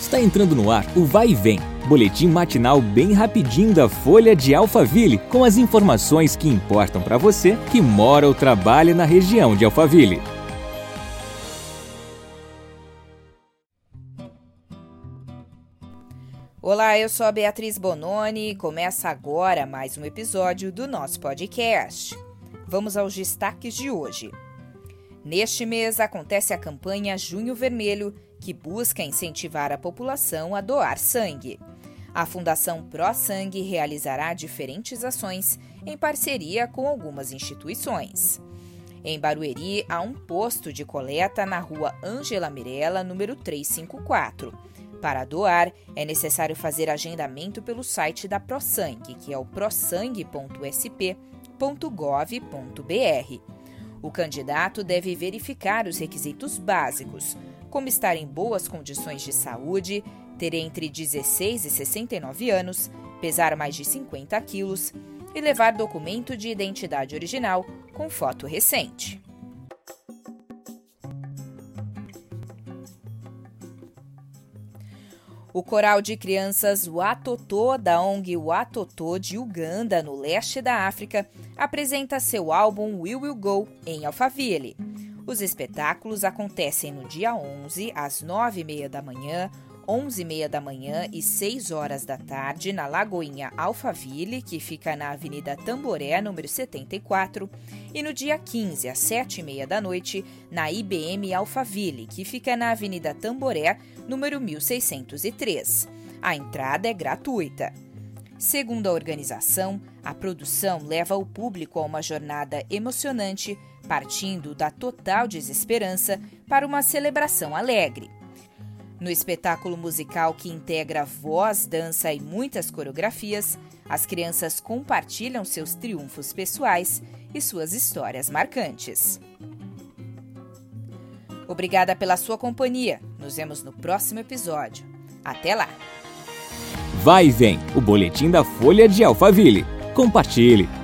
Está entrando no ar o Vai e Vem, boletim matinal bem rapidinho da Folha de Alphaville, com as informações que importam para você que mora ou trabalha na região de Alphaville. Olá, eu sou a Beatriz Bononi e começa agora mais um episódio do nosso podcast. Vamos aos destaques de hoje. Neste mês acontece a campanha Junho Vermelho, que busca incentivar a população a doar sangue. A Fundação Pro Sangue realizará diferentes ações em parceria com algumas instituições. Em Barueri, há um posto de coleta na rua Ângela Mirella, número 354. Para doar, é necessário fazer agendamento pelo site da ProSangue, que é o prosangue.sp.gov.br. O candidato deve verificar os requisitos básicos, como estar em boas condições de saúde, ter entre 16 e 69 anos, pesar mais de 50 quilos e levar documento de identidade original com foto recente. O coral de crianças Watoto da ONG Watoto de Uganda, no leste da África, apresenta seu álbum We Will Go em Alphaville. Os espetáculos acontecem no dia 11, às 9h30 da manhã, 11h30 da manhã e 6 horas da tarde na Lagoinha Alphaville, que fica na Avenida Tamboré, número 74, e no dia 15, às 7h30 da noite, na IBM Alphaville, que fica na Avenida Tamboré, número 1603. A entrada é gratuita. Segundo a organização, a produção leva o público a uma jornada emocionante, partindo da total desesperança para uma celebração alegre. No espetáculo musical que integra voz, dança e muitas coreografias, as crianças compartilham seus triunfos pessoais e suas histórias marcantes. Obrigada pela sua companhia. Nos vemos no próximo episódio. Até lá! Vai e vem o boletim da Folha de Alphaville. Compartilhe!